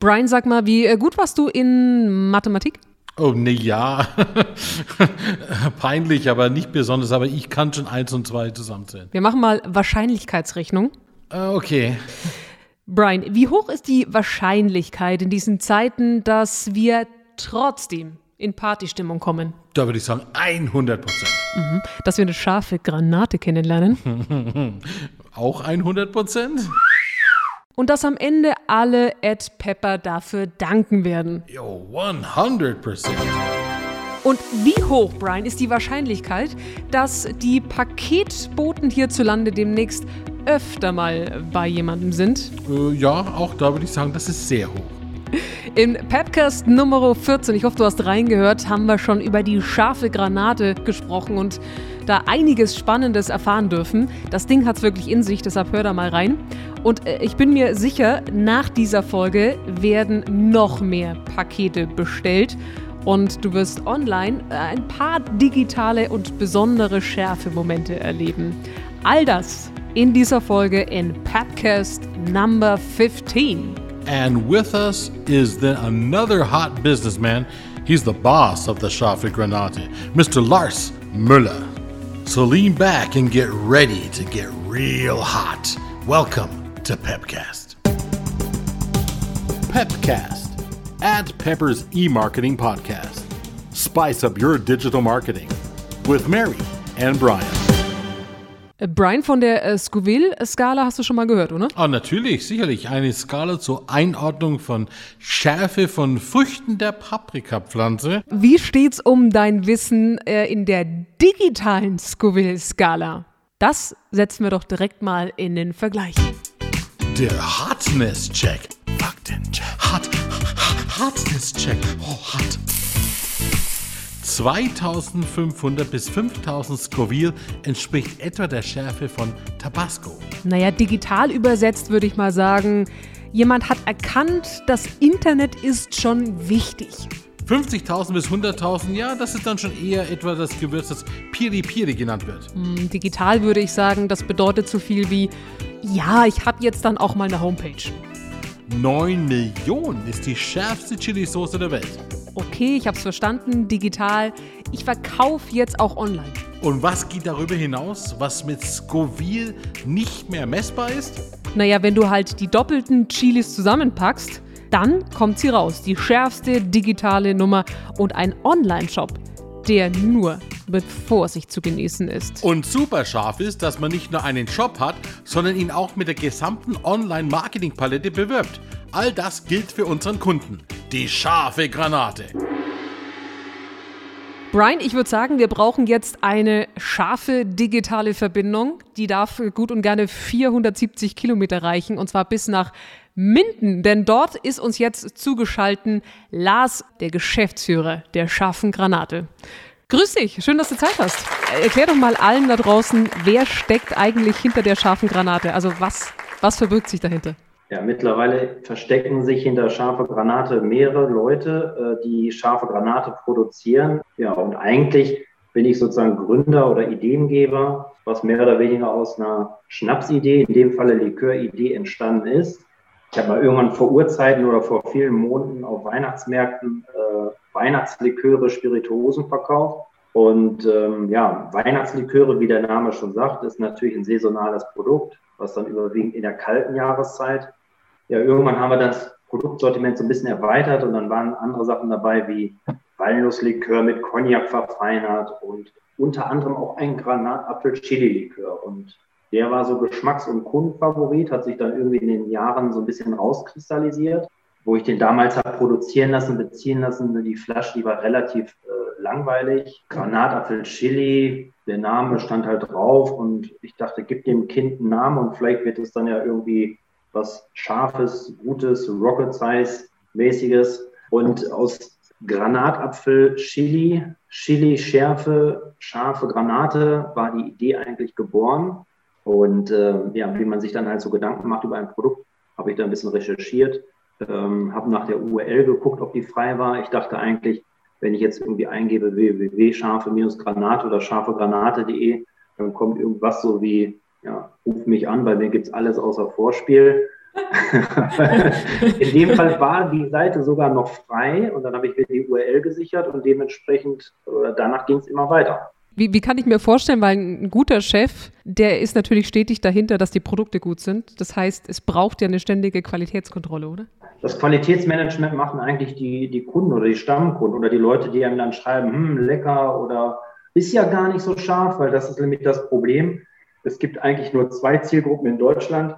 Brian, sag mal, wie äh, gut warst du in Mathematik? Oh, ne, ja. Peinlich, aber nicht besonders. Aber ich kann schon eins und zwei zusammenzählen. Wir machen mal Wahrscheinlichkeitsrechnung. Äh, okay. Brian, wie hoch ist die Wahrscheinlichkeit in diesen Zeiten, dass wir trotzdem in Partystimmung kommen? Da würde ich sagen 100 Prozent. Mhm. Dass wir eine scharfe Granate kennenlernen? Auch 100 Prozent? Und dass am Ende alle Ed Pepper dafür danken werden. Yo, 100% Und wie hoch, Brian, ist die Wahrscheinlichkeit, dass die Paketboten hierzulande demnächst öfter mal bei jemandem sind? Äh, ja, auch da würde ich sagen, das ist sehr hoch. In Pepcast Nummer 14, ich hoffe, du hast reingehört, haben wir schon über die scharfe Granate gesprochen und da einiges Spannendes erfahren dürfen. Das Ding hat es wirklich in sich, deshalb hör da mal rein. Und äh, ich bin mir sicher, nach dieser Folge werden noch mehr Pakete bestellt und du wirst online äh, ein paar digitale und besondere Schärfe-Momente erleben. All das in dieser Folge in Podcast Number 15. And with us is then another hot businessman. He's the boss of the Scharfe Granate, Mr. Lars Müller. So lean back and get ready to get real hot. Welcome to Pepcast. Pepcast, at Pepper's e marketing podcast. Spice up your digital marketing with Mary and Brian. Äh, Brian von der äh, Scoville-Skala hast du schon mal gehört, oder? Ah, natürlich, sicherlich. Eine Skala zur Einordnung von Schärfe von Früchten der Paprikapflanze. Wie steht's um dein Wissen äh, in der digitalen Scoville-Skala? Das setzen wir doch direkt mal in den Vergleich. Der Hotness-Check. Faktencheck. Hot, Hotness-Check. Oh, hot. 2500 bis 5000 Scoville entspricht etwa der Schärfe von Tabasco. Naja, digital übersetzt würde ich mal sagen, jemand hat erkannt, das Internet ist schon wichtig. 50.000 bis 100.000, ja, das ist dann schon eher etwa das Gewürz, das Piri Piri genannt wird. Hm, digital würde ich sagen, das bedeutet so viel wie ja, ich habe jetzt dann auch mal eine Homepage. 9 Millionen ist die schärfste Chili-Soße der Welt. Okay, ich habe es verstanden, digital. Ich verkaufe jetzt auch online. Und was geht darüber hinaus, was mit Scoville nicht mehr messbar ist? Naja, wenn du halt die doppelten Chilis zusammenpackst, dann kommt sie raus. Die schärfste digitale Nummer und ein Online-Shop, der nur mit Vorsicht zu genießen ist. Und super scharf ist, dass man nicht nur einen Shop hat, sondern ihn auch mit der gesamten Online-Marketing-Palette bewirbt. All das gilt für unseren Kunden. Die scharfe Granate. Brian, ich würde sagen, wir brauchen jetzt eine scharfe digitale Verbindung. Die darf gut und gerne 470 Kilometer reichen und zwar bis nach Minden, denn dort ist uns jetzt zugeschalten Lars, der Geschäftsführer der scharfen Granate. Grüß dich, schön, dass du Zeit hast. Erklär doch mal allen da draußen, wer steckt eigentlich hinter der scharfen Granate? Also was, was verbirgt sich dahinter? Ja, mittlerweile verstecken sich hinter scharfe Granate mehrere Leute, äh, die scharfe Granate produzieren. Ja, und eigentlich bin ich sozusagen Gründer oder Ideengeber, was mehr oder weniger aus einer Schnapsidee, in dem Falle Liköridee, entstanden ist. Ich habe mal irgendwann vor Urzeiten oder vor vielen Monaten auf Weihnachtsmärkten äh, Weihnachtsliköre, Spirituosen verkauft. Und ähm, ja, Weihnachtsliköre, wie der Name schon sagt, ist natürlich ein saisonales Produkt, was dann überwiegend in der kalten Jahreszeit. Ja, irgendwann haben wir das Produktsortiment so ein bisschen erweitert und dann waren andere Sachen dabei wie Walnusslikör mit Cognac verfeinert und unter anderem auch ein Granatapfel-Chili-Likör. Und der war so Geschmacks- und Kundenfavorit, hat sich dann irgendwie in den Jahren so ein bisschen rauskristallisiert wo ich den damals habe produzieren lassen, beziehen lassen. Die Flasche, die war relativ äh, langweilig. Granatapfel Chili, der Name stand halt drauf und ich dachte, gib dem Kind einen Namen und vielleicht wird es dann ja irgendwie was Scharfes, Gutes, Rocket Size mäßiges. Und aus Granatapfel Chili, Chili Schärfe, scharfe Granate war die Idee eigentlich geboren. Und äh, ja, wie man sich dann halt so Gedanken macht über ein Produkt, habe ich da ein bisschen recherchiert ähm, habe nach der URL geguckt, ob die frei war. Ich dachte eigentlich, wenn ich jetzt irgendwie eingebe www.scharfe-granate oder scharfegranate.de, dann kommt irgendwas so wie, ja, ruf mich an, bei mir gibt es alles außer Vorspiel. In dem Fall war die Seite sogar noch frei und dann habe ich mir die URL gesichert und dementsprechend, oder danach ging es immer weiter. Wie, wie, kann ich mir vorstellen, weil ein guter Chef, der ist natürlich stetig dahinter, dass die Produkte gut sind. Das heißt, es braucht ja eine ständige Qualitätskontrolle, oder? Das Qualitätsmanagement machen eigentlich die, die Kunden oder die Stammkunden oder die Leute, die einem dann schreiben, hm, lecker oder ist ja gar nicht so scharf, weil das ist nämlich das Problem. Es gibt eigentlich nur zwei Zielgruppen in Deutschland.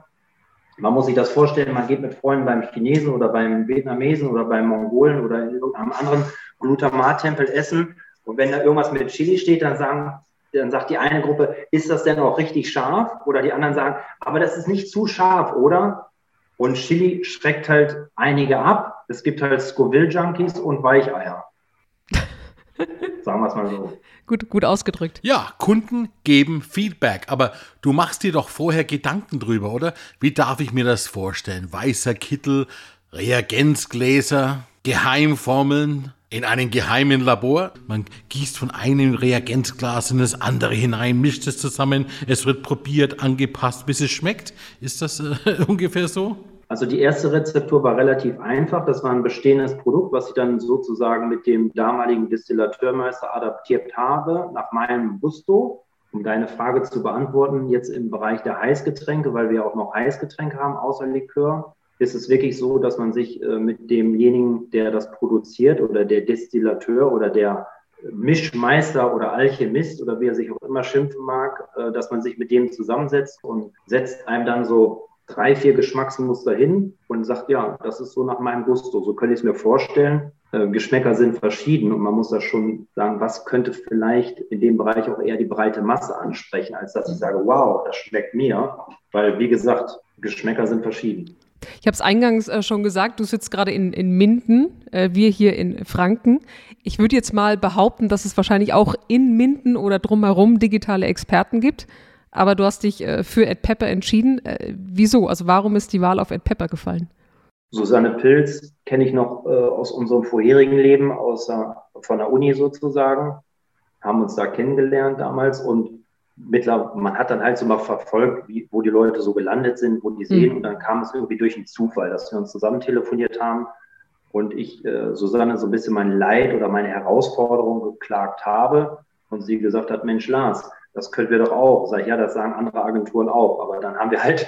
Man muss sich das vorstellen, man geht mit Freunden beim Chinesen oder beim Vietnamesen oder beim Mongolen oder in irgendeinem anderen Glutamat-Tempel essen. Und wenn da irgendwas mit Chili steht, dann sagen, dann sagt die eine Gruppe, ist das denn auch richtig scharf? Oder die anderen sagen, aber das ist nicht zu scharf, oder? Und Chili schreckt halt einige ab. Es gibt halt Scoville-Junkies und Weicheier. Sagen wir es mal so. Gut, gut ausgedrückt. Ja, Kunden geben Feedback, aber du machst dir doch vorher Gedanken drüber, oder? Wie darf ich mir das vorstellen? Weißer Kittel, Reagenzgläser, Geheimformeln in einem geheimen Labor. Man gießt von einem Reagenzglas in das andere hinein, mischt es zusammen, es wird probiert, angepasst, bis es schmeckt. Ist das äh, ungefähr so? Also die erste Rezeptur war relativ einfach. Das war ein bestehendes Produkt, was ich dann sozusagen mit dem damaligen Distillateurmeister adaptiert habe, nach meinem Gusto. Um deine Frage zu beantworten, jetzt im Bereich der Heißgetränke, weil wir auch noch Heißgetränke haben, außer Likör, ist es wirklich so, dass man sich äh, mit demjenigen, der das produziert oder der Destillateur oder der Mischmeister oder Alchemist oder wie er sich auch immer schimpfen mag, äh, dass man sich mit dem zusammensetzt und setzt einem dann so drei, vier Geschmacksmuster hin und sagt, ja, das ist so nach meinem Gusto. So könnte ich es mir vorstellen. Äh, Geschmäcker sind verschieden und man muss da schon sagen, was könnte vielleicht in dem Bereich auch eher die breite Masse ansprechen, als dass ich sage, wow, das schmeckt mir. Weil, wie gesagt, Geschmäcker sind verschieden. Ich habe es eingangs äh, schon gesagt, du sitzt gerade in, in Minden, äh, wir hier in Franken. Ich würde jetzt mal behaupten, dass es wahrscheinlich auch in Minden oder drumherum digitale Experten gibt aber du hast dich äh, für Ed Pepper entschieden. Äh, wieso? Also warum ist die Wahl auf Ed Pepper gefallen? Susanne Pilz kenne ich noch äh, aus unserem vorherigen Leben, aus, von der Uni sozusagen. Haben uns da kennengelernt damals und mittlerweile, man hat dann halt so mal verfolgt, wie, wo die Leute so gelandet sind, wo die sehen. Mhm. Und dann kam es irgendwie durch den Zufall, dass wir uns zusammen telefoniert haben und ich äh, Susanne so ein bisschen mein Leid oder meine Herausforderung geklagt habe und sie gesagt hat, Mensch Lars, das können wir doch auch. Sag ich, ja, das sagen andere Agenturen auch. Aber dann haben wir halt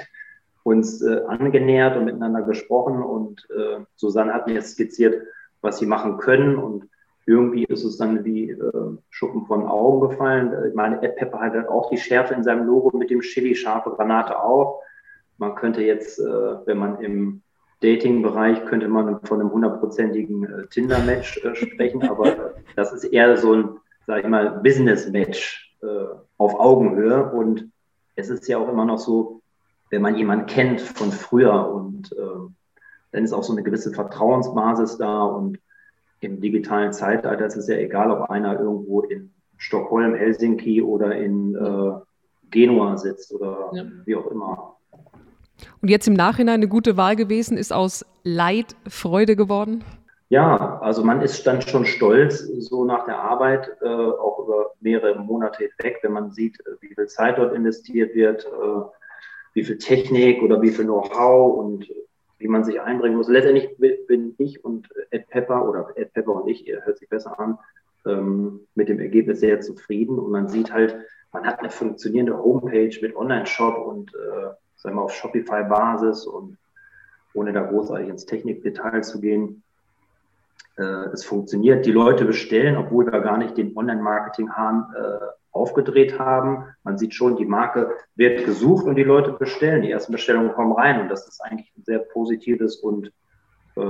uns äh, angenähert und miteinander gesprochen und äh, Susanne hat mir jetzt skizziert, was sie machen können und irgendwie ist es dann wie äh, Schuppen von Augen gefallen. Ich meine, Ed Pepper hat halt auch die Schärfe in seinem Logo mit dem Chili, scharfe Granate auch. Man könnte jetzt, äh, wenn man im Dating-Bereich könnte man von einem hundertprozentigen äh, Tinder-Match äh, sprechen, aber das ist eher so ein, sag ich mal, Business-Match äh, auf Augenhöhe. Und es ist ja auch immer noch so, wenn man jemanden kennt von früher und äh, dann ist auch so eine gewisse Vertrauensbasis da und im digitalen Zeitalter ist es ja egal, ob einer irgendwo in Stockholm, Helsinki oder in äh, Genua sitzt oder ja. wie auch immer. Und jetzt im Nachhinein eine gute Wahl gewesen, ist aus Leid Freude geworden? Ja, also man ist dann schon stolz, so nach der Arbeit, äh, auch über mehrere Monate hinweg, wenn man sieht, äh, wie viel Zeit dort investiert wird, äh, wie viel Technik oder wie viel Know-how und wie man sich einbringen muss. Letztendlich bin ich und Ed Pepper oder Ed Pepper und ich, hört sich besser an, ähm, mit dem Ergebnis sehr zufrieden. Und man sieht halt, man hat eine funktionierende Homepage mit Online-Shop und äh, sagen wir auf Shopify-Basis und ohne da großartig ins Technikdetail zu gehen es funktioniert. Die Leute bestellen, obwohl wir gar nicht den Online-Marketing-Hahn äh, aufgedreht haben. Man sieht schon, die Marke wird gesucht und die Leute bestellen. Die ersten Bestellungen kommen rein und das ist eigentlich ein sehr positives und äh,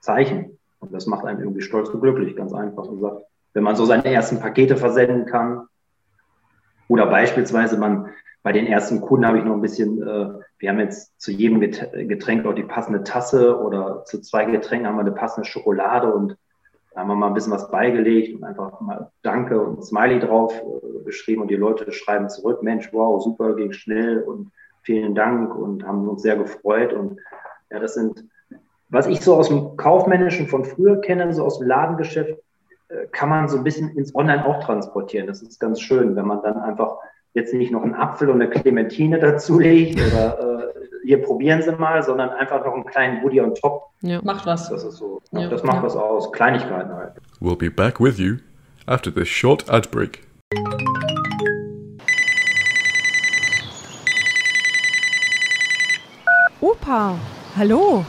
Zeichen. Und das macht einen irgendwie stolz und glücklich, ganz einfach gesagt. Wenn man so seine ersten Pakete versenden kann oder beispielsweise man bei den ersten Kunden habe ich noch ein bisschen, äh, wir haben jetzt zu jedem Getränk auch die passende Tasse oder zu zwei Getränken haben wir eine passende Schokolade und da haben wir mal ein bisschen was beigelegt und einfach mal Danke und Smiley drauf äh, geschrieben und die Leute schreiben zurück, Mensch, wow, super, ging schnell und vielen Dank und haben uns sehr gefreut und ja, das sind, was ich so aus dem Kaufmännischen von früher kenne, so aus dem Ladengeschäft, äh, kann man so ein bisschen ins Online auch transportieren. Das ist ganz schön, wenn man dann einfach jetzt nicht noch einen Apfel und eine Clementine dazulegt oder äh, hier probieren Sie mal, sondern einfach noch einen kleinen Woody on top. Ja. Macht was. Das ist so. Ja. Das macht ja. was aus. Kleinigkeiten halt. We'll be back with you after this short ad break. Opa, hallo.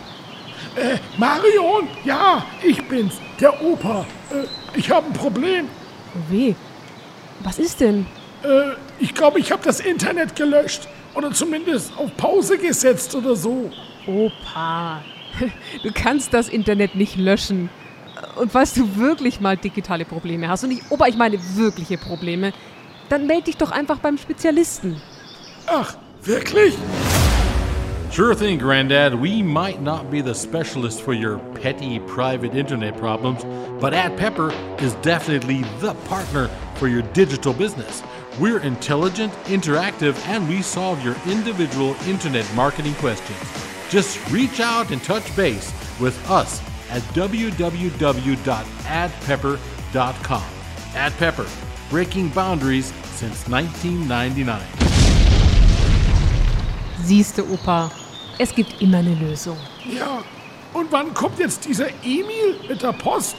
Äh, Marion, ja, ich bin's, der Opa. Äh, ich habe ein Problem. Oh weh. Was ist denn? Äh, ich glaube, ich habe das Internet gelöscht. Oder zumindest auf Pause gesetzt oder so. Opa, du kannst das Internet nicht löschen. Und falls du wirklich mal digitale Probleme hast, und ich, Opa, ich meine wirkliche Probleme, dann melde dich doch einfach beim Spezialisten. Ach, wirklich? Sure thing, Granddad. We might not be the specialist for your petty private internet problems, but Ad Pepper is definitely the partner for your digital business. We're intelligent, interactive, and we solve your individual internet marketing questions. Just reach out and touch base with us at www.adpepper.com. Ad Pepper, breaking boundaries since 1999. Siehste, Opa, Es gibt immer eine Lösung. Ja, und wann kommt jetzt dieser Emil mit der Post?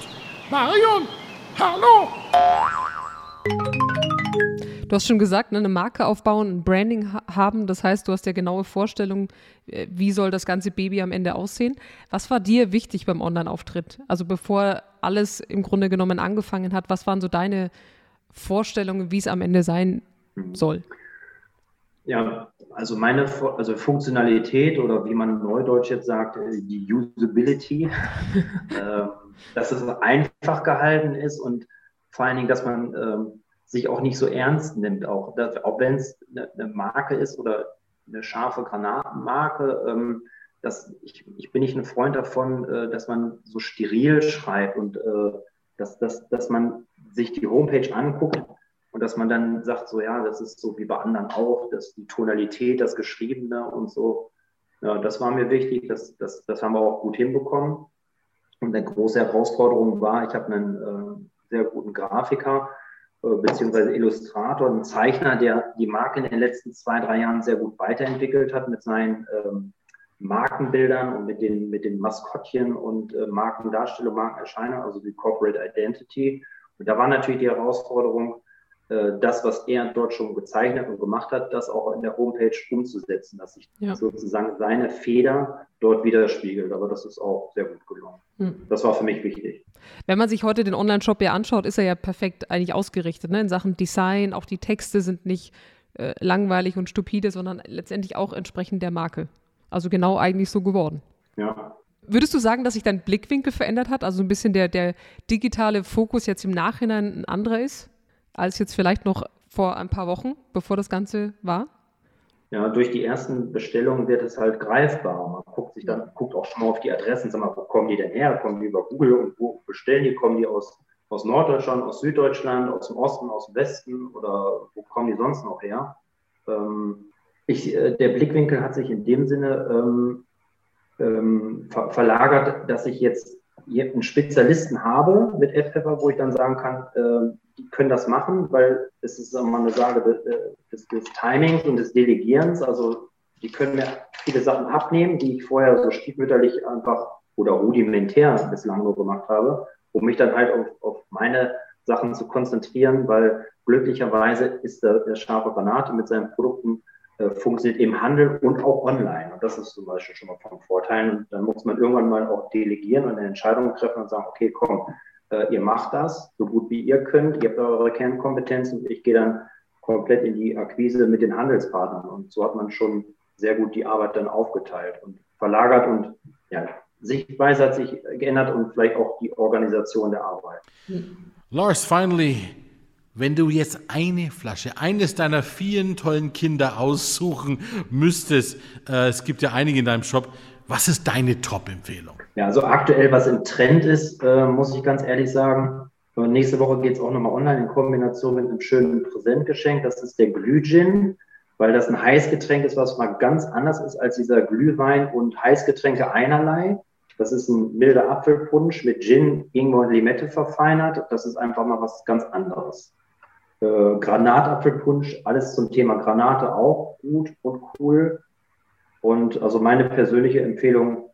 Marion, hallo! Du hast schon gesagt, ne, eine Marke aufbauen, ein Branding haben. Das heißt, du hast ja genaue Vorstellungen, äh, wie soll das ganze Baby am Ende aussehen. Was war dir wichtig beim Online-Auftritt? Also bevor alles im Grunde genommen angefangen hat, was waren so deine Vorstellungen, wie es am Ende sein soll? Ja, also meine also Funktionalität oder wie man neudeutsch jetzt sagt, äh, die Usability, äh, dass es einfach gehalten ist und vor allen Dingen, dass man äh, sich auch nicht so ernst nimmt, auch, auch wenn es eine, eine, Marke ist oder eine scharfe Granatenmarke. Ähm, dass ich, ich bin nicht ein Freund davon, äh, dass man so steril schreibt und äh, dass, dass, dass man sich die Homepage anguckt und dass man dann sagt, so ja, das ist so wie bei anderen auch, dass die Tonalität, das Geschriebene und so, ja, das war mir wichtig, das, das, das haben wir auch gut hinbekommen. Und eine große Herausforderung war, ich habe einen äh, sehr guten Grafiker, beziehungsweise Illustrator, einen Zeichner, der die Marke in den letzten zwei, drei Jahren sehr gut weiterentwickelt hat mit seinen ähm, Markenbildern und mit den, mit den Maskottchen und äh, Markendarstellung, Markenerscheinung, also die Corporate Identity. Und da war natürlich die Herausforderung, äh, das, was er dort schon gezeichnet und gemacht hat, das auch in der Homepage umzusetzen, dass sich ja. sozusagen seine Feder dort widerspiegelt. Aber das ist auch sehr gut gelungen. Hm. Das war für mich wichtig. Wenn man sich heute den Online-Shop ja anschaut, ist er ja perfekt eigentlich ausgerichtet ne? in Sachen Design. Auch die Texte sind nicht äh, langweilig und stupide, sondern letztendlich auch entsprechend der Marke. Also genau eigentlich so geworden. Ja. Würdest du sagen, dass sich dein Blickwinkel verändert hat? Also ein bisschen der, der digitale Fokus jetzt im Nachhinein ein anderer ist? Als jetzt vielleicht noch vor ein paar Wochen, bevor das Ganze war? Ja, durch die ersten Bestellungen wird es halt greifbar. Man guckt sich dann, guckt auch schon mal auf die Adressen, sag mal, wo kommen die denn her? Kommen die über Google und wo bestellen die? Kommen die aus, aus Norddeutschland, aus Süddeutschland, aus dem Osten, aus dem Westen oder wo kommen die sonst noch her? Ähm, ich, äh, der Blickwinkel hat sich in dem Sinne ähm, ähm, ver verlagert, dass ich jetzt einen Spezialisten habe mit AdPepper, wo ich dann sagen kann, äh, die können das machen, weil es ist immer eine Frage des, des, Timings und des Delegierens. Also die können mir viele Sachen abnehmen, die ich vorher so stiefmütterlich einfach oder rudimentär bislang nur gemacht habe, um mich dann halt auf, auf meine Sachen zu konzentrieren, weil glücklicherweise ist der, der scharfe Granate mit seinen Produkten äh, funktioniert im Handel und auch online. Und das ist zum Beispiel schon mal von Vorteil. Und dann muss man irgendwann mal auch delegieren und eine Entscheidung treffen und sagen, okay, komm, äh, ihr macht das so gut wie ihr könnt, ihr habt eure Kernkompetenzen ich gehe dann komplett in die Akquise mit den Handelspartnern. Und so hat man schon sehr gut die Arbeit dann aufgeteilt und verlagert und ja, Sichtweise hat sich geändert und vielleicht auch die Organisation der Arbeit. Lars, finally, wenn du jetzt eine Flasche, eines deiner vielen tollen Kinder aussuchen müsstest, äh, es gibt ja einige in deinem Shop, was ist deine Top-Empfehlung? Ja, also aktuell, was im Trend ist, äh, muss ich ganz ehrlich sagen. Und nächste Woche geht es auch nochmal online in Kombination mit einem schönen Präsentgeschenk. Das ist der Glühgin, weil das ein Heißgetränk ist, was mal ganz anders ist als dieser Glühwein und Heißgetränke einerlei. Das ist ein milder Apfelpunsch mit Gin, Ingwer und Limette verfeinert. Das ist einfach mal was ganz anderes. Äh, Granatapfelpunsch, alles zum Thema Granate auch gut und cool. Und also meine persönliche Empfehlung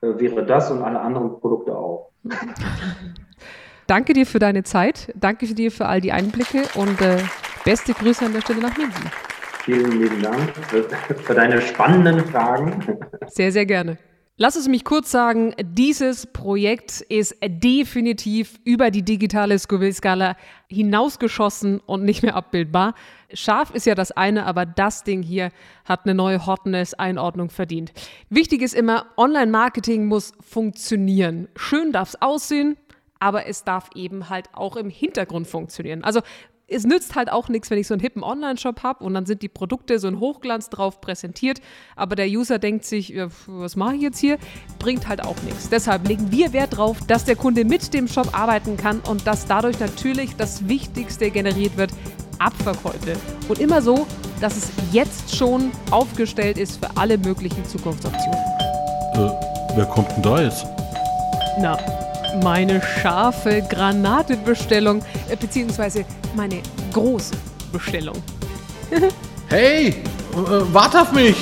äh, wäre das und alle anderen Produkte auch. Danke dir für deine Zeit. Danke dir für all die Einblicke und äh, beste Grüße an der Stelle nach München. Vielen lieben Dank für, für deine spannenden Fragen. Sehr, sehr gerne. Lass es mich kurz sagen, dieses Projekt ist definitiv über die digitale Scoville-Skala hinausgeschossen und nicht mehr abbildbar. Scharf ist ja das eine, aber das Ding hier hat eine neue Hotness-Einordnung verdient. Wichtig ist immer, Online-Marketing muss funktionieren. Schön darf es aussehen, aber es darf eben halt auch im Hintergrund funktionieren. Also es nützt halt auch nichts, wenn ich so einen hippen Online-Shop habe und dann sind die Produkte so ein Hochglanz drauf präsentiert, aber der User denkt sich, was mache ich jetzt hier? Bringt halt auch nichts. Deshalb legen wir Wert darauf, dass der Kunde mit dem Shop arbeiten kann und dass dadurch natürlich das Wichtigste generiert wird, Abverkäufe. Und immer so, dass es jetzt schon aufgestellt ist für alle möglichen Zukunftsoptionen. Äh, wer kommt denn da jetzt? Na, meine scharfe Granatebestellung, äh, beziehungsweise meine große Bestellung. hey, äh, wart auf mich!